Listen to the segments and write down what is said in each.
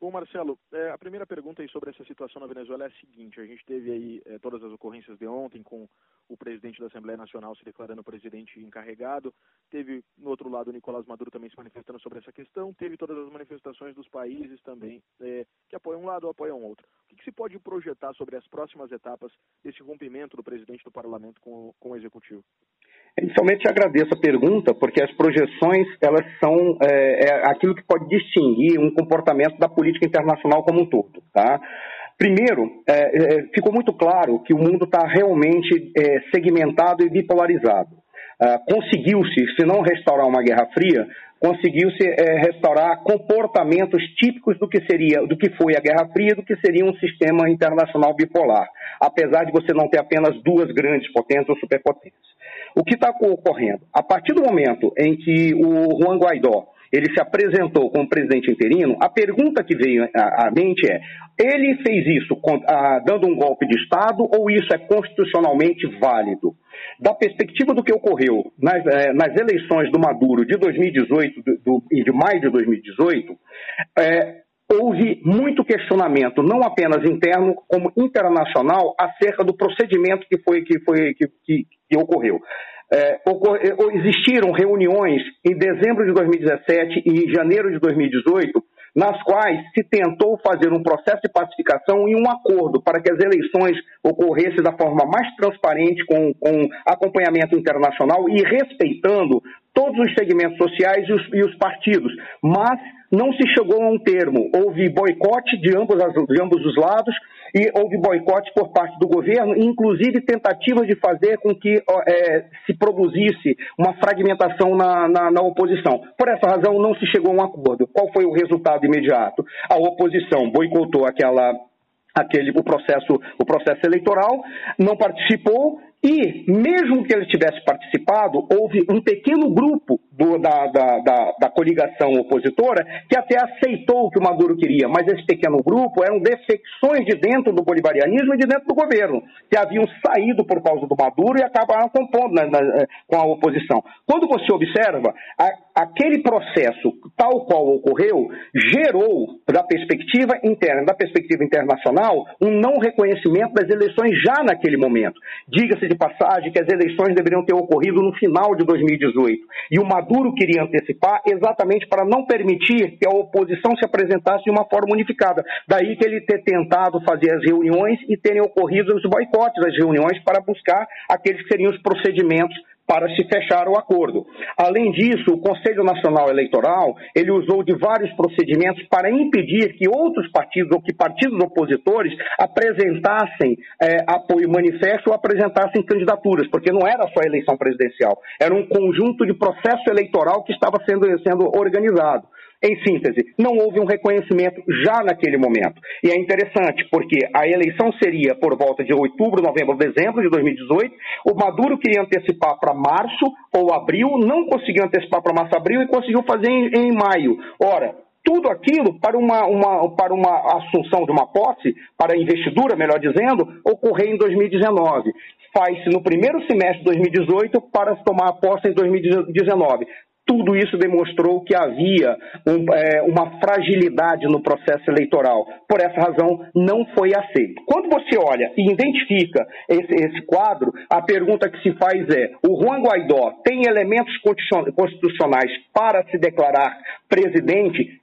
Bom, Marcelo, é, a primeira pergunta aí sobre essa situação na Venezuela é a seguinte: a gente teve aí é, todas as ocorrências de ontem com o presidente da Assembleia Nacional se declarando presidente encarregado, teve no outro lado o Nicolás Maduro também se manifestando sobre essa questão, teve todas as manifestações dos países também é, que apoiam um lado ou apoiam outro. O que, que, se pode projetar sobre as próximas etapas desse rompimento do presidente do parlamento com, com o executivo? Inicialmente agradeço a pergunta, porque as projeções elas são é, é, aquilo que pode distinguir um comportamento da política internacional como um todo. Tá? Primeiro, é, é ficou muito claro que o mundo está realmente é, segmentado e bipolarizado. Ah, conseguiu-se, se não restaurar uma guerra fria, conseguiu-se é, restaurar comportamentos típicos do que seria, do que foi a Guerra Fria, do que seria um sistema internacional bipolar, apesar de você não ter apenas duas grandes potências ou superpotências. O que está ocorrendo? A partir do momento em que o Juan Guaidó ele se apresentou como presidente interino, a pergunta que veio à mente é: ele fez isso dando um golpe de Estado ou isso é constitucionalmente válido? Da perspectiva do que ocorreu nas, eh, nas eleições do Maduro de 2018 e de maio de 2018, é, houve muito questionamento, não apenas interno, como internacional, acerca do procedimento que foi que, foi, que, que, que ocorreu. É, existiram reuniões em dezembro de 2017 e em janeiro de 2018 nas quais se tentou fazer um processo de pacificação e um acordo para que as eleições ocorressem da forma mais transparente, com, com acompanhamento internacional e respeitando todos os segmentos sociais e os, e os partidos. Mas não se chegou a um termo. Houve boicote de ambos, de ambos os lados e houve boicote por parte do governo, inclusive tentativas de fazer com que é, se produzisse uma fragmentação na, na, na, oposição. Por essa razão, não se chegou a um acordo. Qual foi o resultado imediato? A oposição boicotou aquela aquele o processo o processo eleitoral, não participou e, mesmo que ele tivesse participado, houve um pequeno grupo do, da, da, da, da, coligação opositora que até aceitou o que o Maduro queria, mas esse pequeno grupo eram defecções de dentro do bolivarianismo e de dentro do governo, que haviam saído por causa do Maduro e acabaram compondo na, na, com a oposição. Quando você observa, a, aquele processo, tal qual ocorreu, gerou, da perspectiva interna, da perspectiva internacional, um não reconhecimento das eleições já naquele momento. Diga-se de passagem que as eleições deveriam ter ocorrido no final de 2018. E o Maduro queria antecipar exatamente para não permitir que a oposição se apresentasse de uma forma unificada. Daí que ele ter tentado fazer as reuniões e terem ocorrido os boicotes às reuniões para buscar aqueles que seriam os procedimentos para se fechar o acordo. Além disso, o Conselho Nacional Eleitoral ele usou de vários procedimentos para impedir que outros partidos ou que partidos opositores apresentassem é, apoio manifesto ou apresentassem candidaturas, porque não era só eleição presidencial, era um conjunto de processo eleitoral que estava sendo, sendo organizado. Em síntese, não houve um reconhecimento já naquele momento. E é interessante, porque a eleição seria por volta de outubro, novembro, dezembro de 2018. O Maduro queria antecipar para março ou abril, não conseguiu antecipar para março, abril e conseguiu fazer em, em maio. Ora, tudo aquilo para uma, uma, para uma assunção de uma posse, para investidura, melhor dizendo, ocorrer em 2019 faz-se no primeiro semestre de 2018 para tomar a posse em 2019 tudo isso demonstrou que havia um, é, uma fragilidade no processo eleitoral. Por essa razão, não foi aceito. Quando você olha e identifica esse, esse quadro, a pergunta que se faz é: o Juan Guaidó tem elementos constitucionais para se declarar presidente?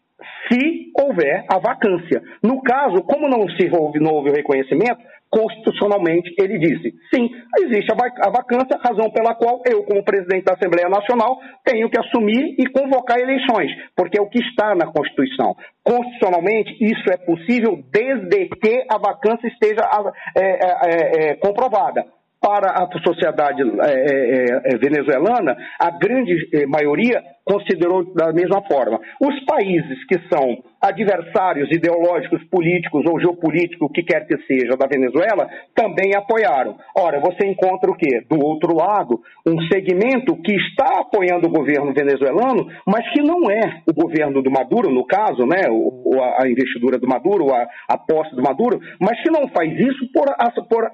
Se houver a vacância. No caso, como não se houve, não houve o reconhecimento, constitucionalmente ele disse: sim, existe a vacância, razão pela qual eu, como presidente da Assembleia Nacional, tenho que assumir e convocar eleições, porque é o que está na Constituição. Constitucionalmente, isso é possível desde que a vacância esteja é, é, é, comprovada para a sociedade é, é, é, venezuelana, a grande maioria considerou da mesma forma. Os países que são adversários ideológicos, políticos ou geopolíticos, o que quer que seja, da Venezuela, também apoiaram. Ora, você encontra o quê? Do outro lado, um segmento que está apoiando o governo venezuelano, mas que não é o governo do Maduro, no caso, né, o, a investidura do Maduro, a, a posse do Maduro, mas que não faz isso por, por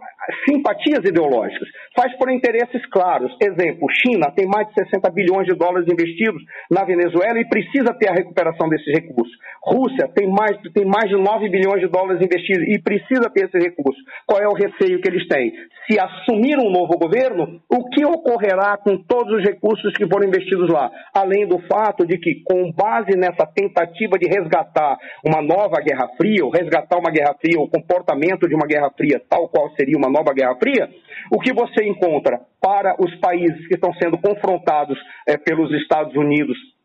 simpatias ideológicas, faz por interesses claros. Exemplo, China tem mais de 60 bilhões de dólares investidos recursos na Venezuela e precisa ter a recuperação desses recursos. Rússia tem mais, tem mais de 9 bilhões de dólares investidos e precisa ter esse recurso. Qual é o receio que eles têm? Se assumir um novo governo, o que ocorrerá com todos os recursos que foram investidos lá? Além do fato de que, com base nessa tentativa de resgatar uma nova Guerra Fria, ou resgatar uma Guerra Fria, o comportamento de uma Guerra Fria, tal qual seria uma nova Guerra Fria, o que você encontra para os países que estão sendo confrontados é, pelos Estados Unidos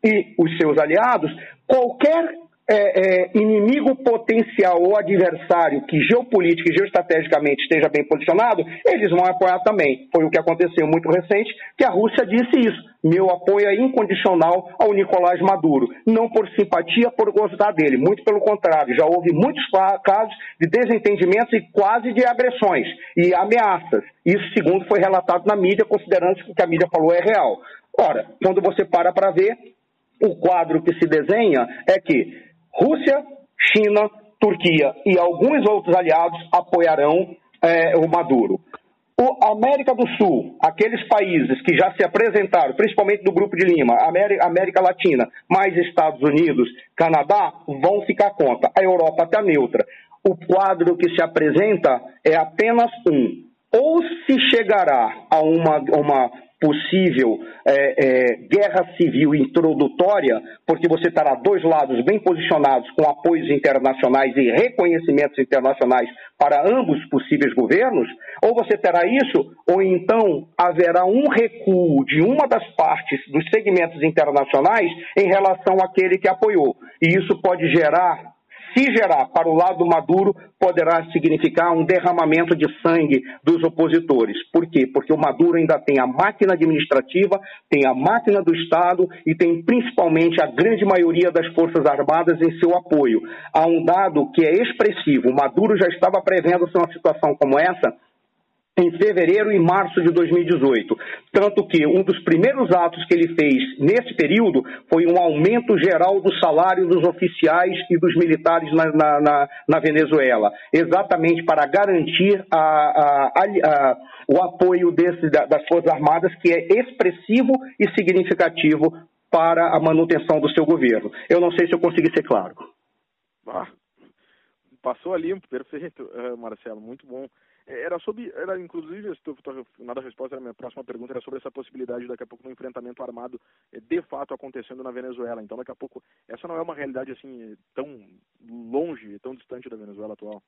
e os seus aliados, qualquer é, é, inimigo potencial ou adversário que geopolítica e geoestrategicamente esteja bem posicionado, eles vão apoiar também. Foi o que aconteceu muito recente, que a Rússia disse isso. Meu apoio é incondicional ao Nicolás Maduro. Não por simpatia, por gostar dele. Muito pelo contrário, já houve muitos casos de desentendimentos e quase de agressões e ameaças. Isso, segundo foi relatado na mídia, considerando que o que a mídia falou é real. Ora, quando você para para ver, o quadro que se desenha é que Rússia, China, Turquia e alguns outros aliados apoiarão é, o Maduro. O América do Sul, aqueles países que já se apresentaram, principalmente do Grupo de Lima, América, Latina, mais Estados Unidos, Canadá, vão ficar contra. A Europa está neutra. O quadro que se apresenta é apenas um. Ou se chegará a uma, uma possível é, é, guerra civil introdutória, porque você terá dois lados bem posicionados com apoios internacionais e reconhecimentos internacionais para ambos possíveis governos, ou você terá isso, ou então haverá um recuo de uma das partes dos segmentos internacionais em relação àquele que apoiou. E isso pode gerar se gerar para o lado Maduro, poderá significar um derramamento de sangue dos opositores. Por quê? Porque o Maduro ainda tem a máquina administrativa, tem a máquina do Estado e tem principalmente a grande maioria das Forças Armadas em seu apoio. Há um dado que é expressivo. O Maduro já estava prevendo uma situação como essa em fevereiro e março de 2018. Tanto que um dos primeiros atos que ele fez nesse período foi um aumento geral do salário dos oficiais e dos militares na, na, na, na Venezuela, exatamente para garantir a, a, a, o apoio desse, das Forças Armadas, que é expressivo e significativo para a manutenção do seu governo. Eu não sei se eu consegui ser claro. Ah, passou a limpo, perfeito, eh, Marcelo, muito bom. Era sobre, era inclusive, nada a resposta a minha próxima pergunta, era sobre essa possibilidade daqui a pouco de um enfrentamento armado eh, de fato acontecendo na Venezuela. Então daqui a pouco, essa não é uma realidade assim tão longe, tão distante da Venezuela atual.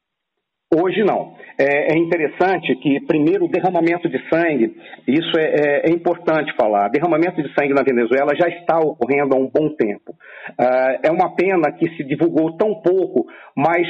Hoje não. É, é, interessante que, primeiro, o derramamento de sangue, isso é, é, é, importante falar. Derramamento de sangue na Venezuela já está ocorrendo há um bom tempo. Uh, é uma pena que se divulgou tão pouco, mas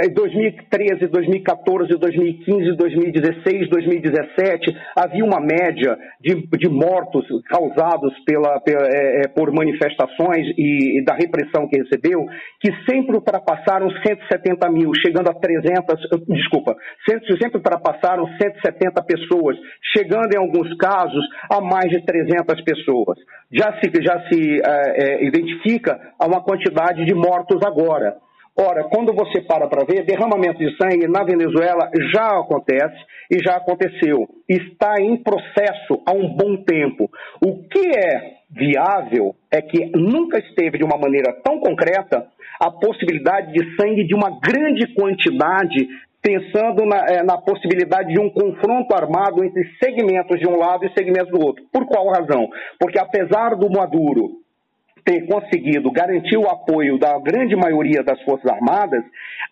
em 2013, 2014, 2015, 2016, 2017, havia uma média de, de mortos causados pela, pela é, é por manifestações e, e, da repressão que recebeu, que sempre ultrapassaram 170 mil, chegando a 300, desculpa, sempre ultrapassaram 170 pessoas, chegando em alguns casos a mais de 300 pessoas. Já se, já se é, é, identifica uma quantidade de mortos agora. Ora, quando você para para ver, derramamento de sangue na Venezuela já acontece e já aconteceu. Está em processo há um bom tempo. O que é viável é que nunca esteve de uma maneira tão concreta a possibilidade de sangue de uma grande quantidade pensando na, é, na, possibilidade de um confronto armado entre segmentos de um lado e segmentos do outro. Por qual razão? Porque apesar do Maduro ter conseguido garantir o apoio da grande maioria das Forças Armadas,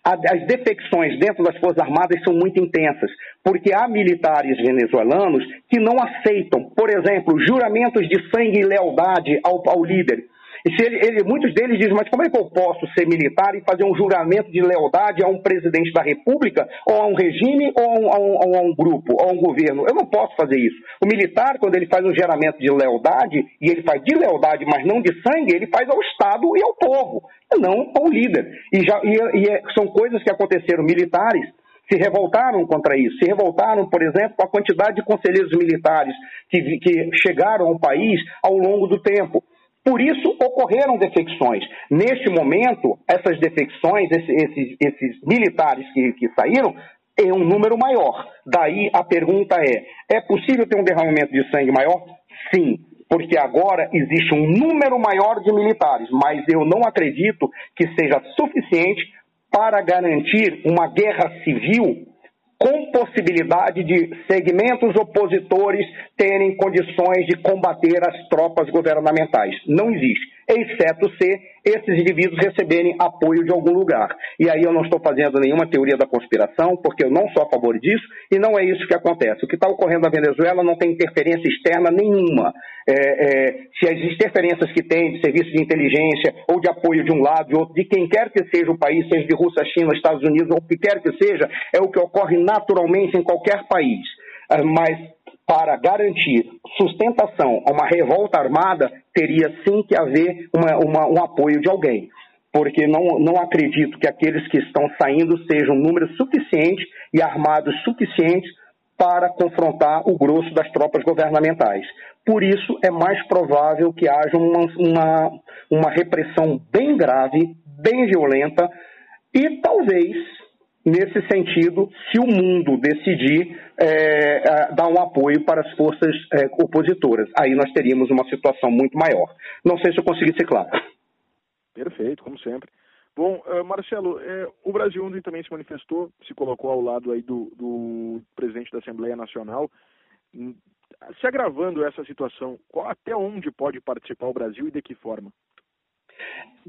as defecções dentro das Forças Armadas são muito intensas, porque há militares venezuelanos que não aceitam, por exemplo, juramentos de sangue e lealdade ao, ao líder. E se ele, ele, muitos deles dizem, mas como é que eu posso ser militar e fazer um juramento de lealdade a um presidente da República, ou a um regime, ou a um, a um, a um grupo, ou a um governo? Eu não posso fazer isso. O militar, quando ele faz um juramento de lealdade, e ele faz de lealdade, mas não de sangue, ele faz ao Estado e ao povo, não ao líder. E, já, e, e é, são coisas que aconteceram militares se revoltaram contra isso. Se revoltaram, por exemplo, com a quantidade de conselheiros militares que, que chegaram ao país ao longo do tempo. Por isso ocorreram defecções. Neste momento, essas defecções, esses, esses, militares que, que saíram, é um número maior. Daí a pergunta é: é possível ter um derramamento de sangue maior? Sim. porque agora existe um número maior de militares, mas eu não acredito que seja suficiente para garantir uma guerra civil com possibilidade de segmentos opositores terem condições de combater as tropas governamentais. Não existe exceto se esses indivíduos receberem apoio de algum lugar. E aí eu não estou fazendo nenhuma teoria da conspiração, porque eu não sou a favor disso, e não é isso que acontece. O que está ocorrendo na Venezuela não tem interferência externa nenhuma. É, é, se as interferências que tem de serviço de inteligência ou de apoio de um lado, de outro, de quem quer que seja o país, seja de Rússia, China, Estados Unidos, ou o que quer que seja, é o que ocorre naturalmente em qualquer país. Ah, mas para garantir sustentação a uma revolta armada, teria sim que haver uma, uma, um apoio de alguém. Porque não, não acredito que aqueles que estão saindo sejam números suficientes e armados suficientes para confrontar o grosso das tropas governamentais. Por isso, é mais provável que haja uma, uma, uma repressão bem grave, bem violenta, e talvez nesse sentido, se o mundo decidir é, dar um apoio para as forças é, opositoras. Aí nós teríamos uma situação muito maior. Não sei se eu consegui ser claro. Perfeito, como sempre. Bom, uh, Marcelo, é, o Brasil ontem também se manifestou, se colocou ao lado aí do, do presidente da Assembleia Nacional, hum, se agravando essa situação, qual, até onde pode participar o Brasil e de que forma?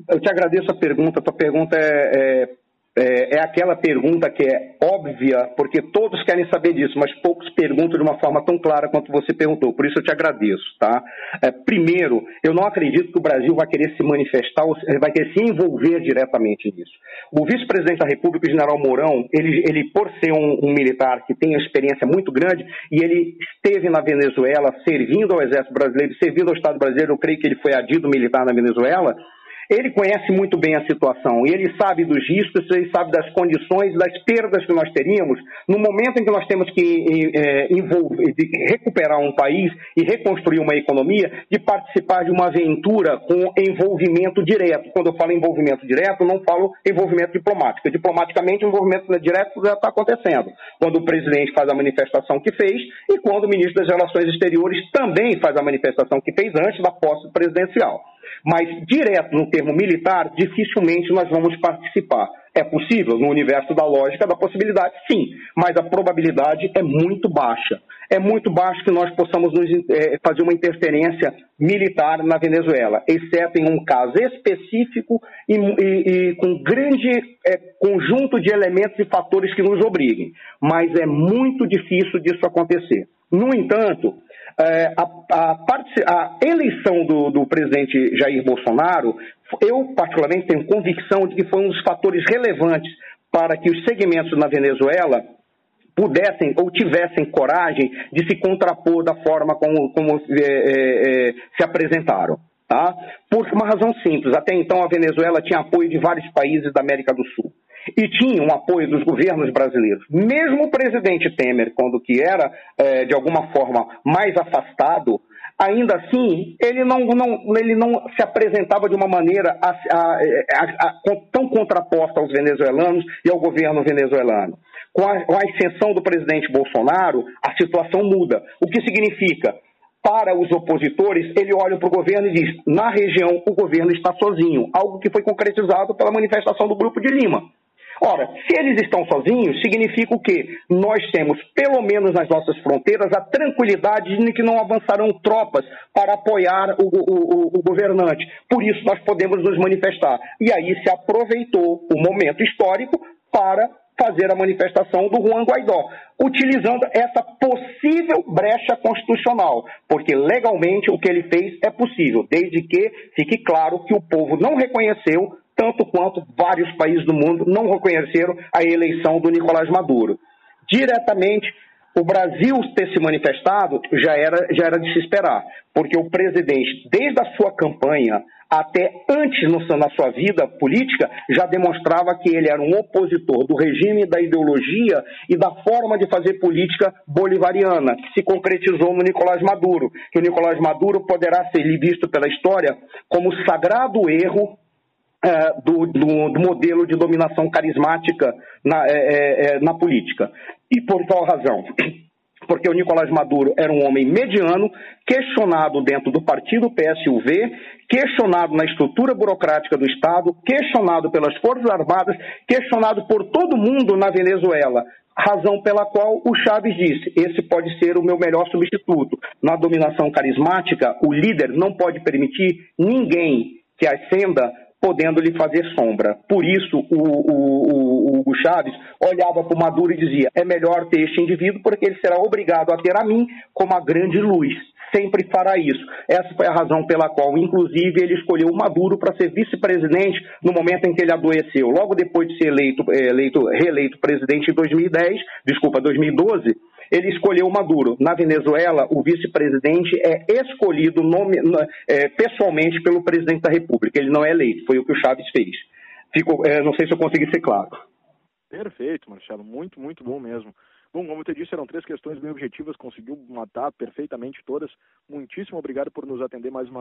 Eu te agradeço a pergunta. A tua pergunta é, é é, é, aquela pergunta que é óbvia, porque todos querem saber disso, mas poucos perguntam de uma forma tão clara quanto você perguntou. Por isso eu te agradeço, tá? É, primeiro, eu não acredito que o Brasil vai querer se manifestar, vai querer se envolver diretamente nisso. O vice-presidente da República, general Mourão, ele, ele por ser um, um militar que tem uma experiência muito grande, e ele esteve na Venezuela servindo ao Exército Brasileiro, servindo ao Estado brasileiro, eu creio que ele foi adido militar na Venezuela, ele conhece muito bem a situação e ele sabe dos riscos, ele sabe das condições, das perdas que nós teríamos no momento em que nós temos que é, envolver, recuperar um país e reconstruir uma economia, de participar de uma aventura com envolvimento direto. Quando eu falo envolvimento direto, não falo envolvimento diplomático. Diplomaticamente, o envolvimento direto já está acontecendo. Quando o presidente faz a manifestação que fez e quando o ministro das Relações Exteriores também faz a manifestação que fez antes da posse presidencial. Mas direto no termo militar, dificilmente nós vamos participar. É possível, no universo da lógica da possibilidade, sim, mas a probabilidade é muito baixa. É muito baixo que nós possamos nos, é, fazer uma interferência militar na Venezuela, exceto em um caso específico e, e, e com grande é, conjunto de elementos e fatores que nos obriguem. Mas é muito difícil disso acontecer. No entanto, é, a, a, a, eleição do, do presidente Jair Bolsonaro, eu particularmente tenho convicção de que foi um dos fatores relevantes para que os segmentos na Venezuela pudessem ou tivessem coragem de se contrapor da forma como, como é, é, é, se apresentaram. Tá? Por uma razão simples, até então a Venezuela tinha apoio de vários países da América do Sul e tinham apoio dos governos brasileiros. Mesmo o presidente Temer, quando que era é, de alguma forma mais afastado, ainda assim ele não, não, ele não se apresentava de uma maneira a, a, a, tão contraposta aos venezuelanos e ao governo venezuelano. Com a, com a ascensão do presidente Bolsonaro, a situação muda. O que significa? para os opositores, ele olha para o governo e diz: na região o governo está sozinho, algo que foi concretizado pela manifestação do Grupo de Lima. Ora, se eles estão sozinhos, significa o quê? Nós temos, pelo menos nas nossas fronteiras, a tranquilidade de que não avançarão tropas para apoiar o, o, o governante. Por isso, nós podemos nos manifestar. E aí se aproveitou o momento histórico para fazer a manifestação do Juan Guaidó, utilizando essa possível brecha constitucional, porque legalmente o que ele fez é possível, desde que fique claro que o povo não reconheceu tanto quanto vários países do mundo não reconheceram a eleição do Nicolás Maduro. Diretamente, o Brasil ter se manifestado já era, já era de se esperar, porque o presidente, desde a sua campanha até antes na sua vida política, já demonstrava que ele era um opositor do regime, da ideologia e da forma de fazer política bolivariana, que se concretizou no Nicolás Maduro, que o Nicolás Maduro poderá ser visto pela história como sagrado erro é, do, do, do, modelo de dominação carismática na, é, é, é, na política. E por qual razão? porque o Nicolás Maduro era um homem mediano, questionado dentro do partido PSUV, questionado na estrutura burocrática do Estado, questionado pelas Forças Armadas, questionado por todo mundo na Venezuela. Razão pela qual o Chaves disse: esse pode ser o meu melhor substituto. Na dominação carismática, o líder não pode permitir ninguém que ascenda podendo lhe fazer sombra. Por isso, o, o, o Hugo Chaves olhava para o Maduro e dizia: é melhor ter este indivíduo porque ele será obrigado a ter a mim como a grande luz. Sempre fará isso. Essa foi a razão pela qual, inclusive, ele escolheu o Maduro para ser vice-presidente no momento em que ele adoeceu. Logo depois de ser eleito, eh, eleito, reeleito presidente em 2010, desculpa, 2012, ele escolheu Maduro. Na Venezuela, o vice-presidente é escolhido nome, é, pessoalmente pelo presidente da República. Ele não é eleito. Foi o que o Chaves fez. É, não sei se eu consegui ser claro. Perfeito, Marcelo. Muito, muito bom mesmo. Bom, como eu disse, eram três questões bem objetivas, conseguiu matar perfeitamente todas. Muitíssimo obrigado por nos atender mais uma vez.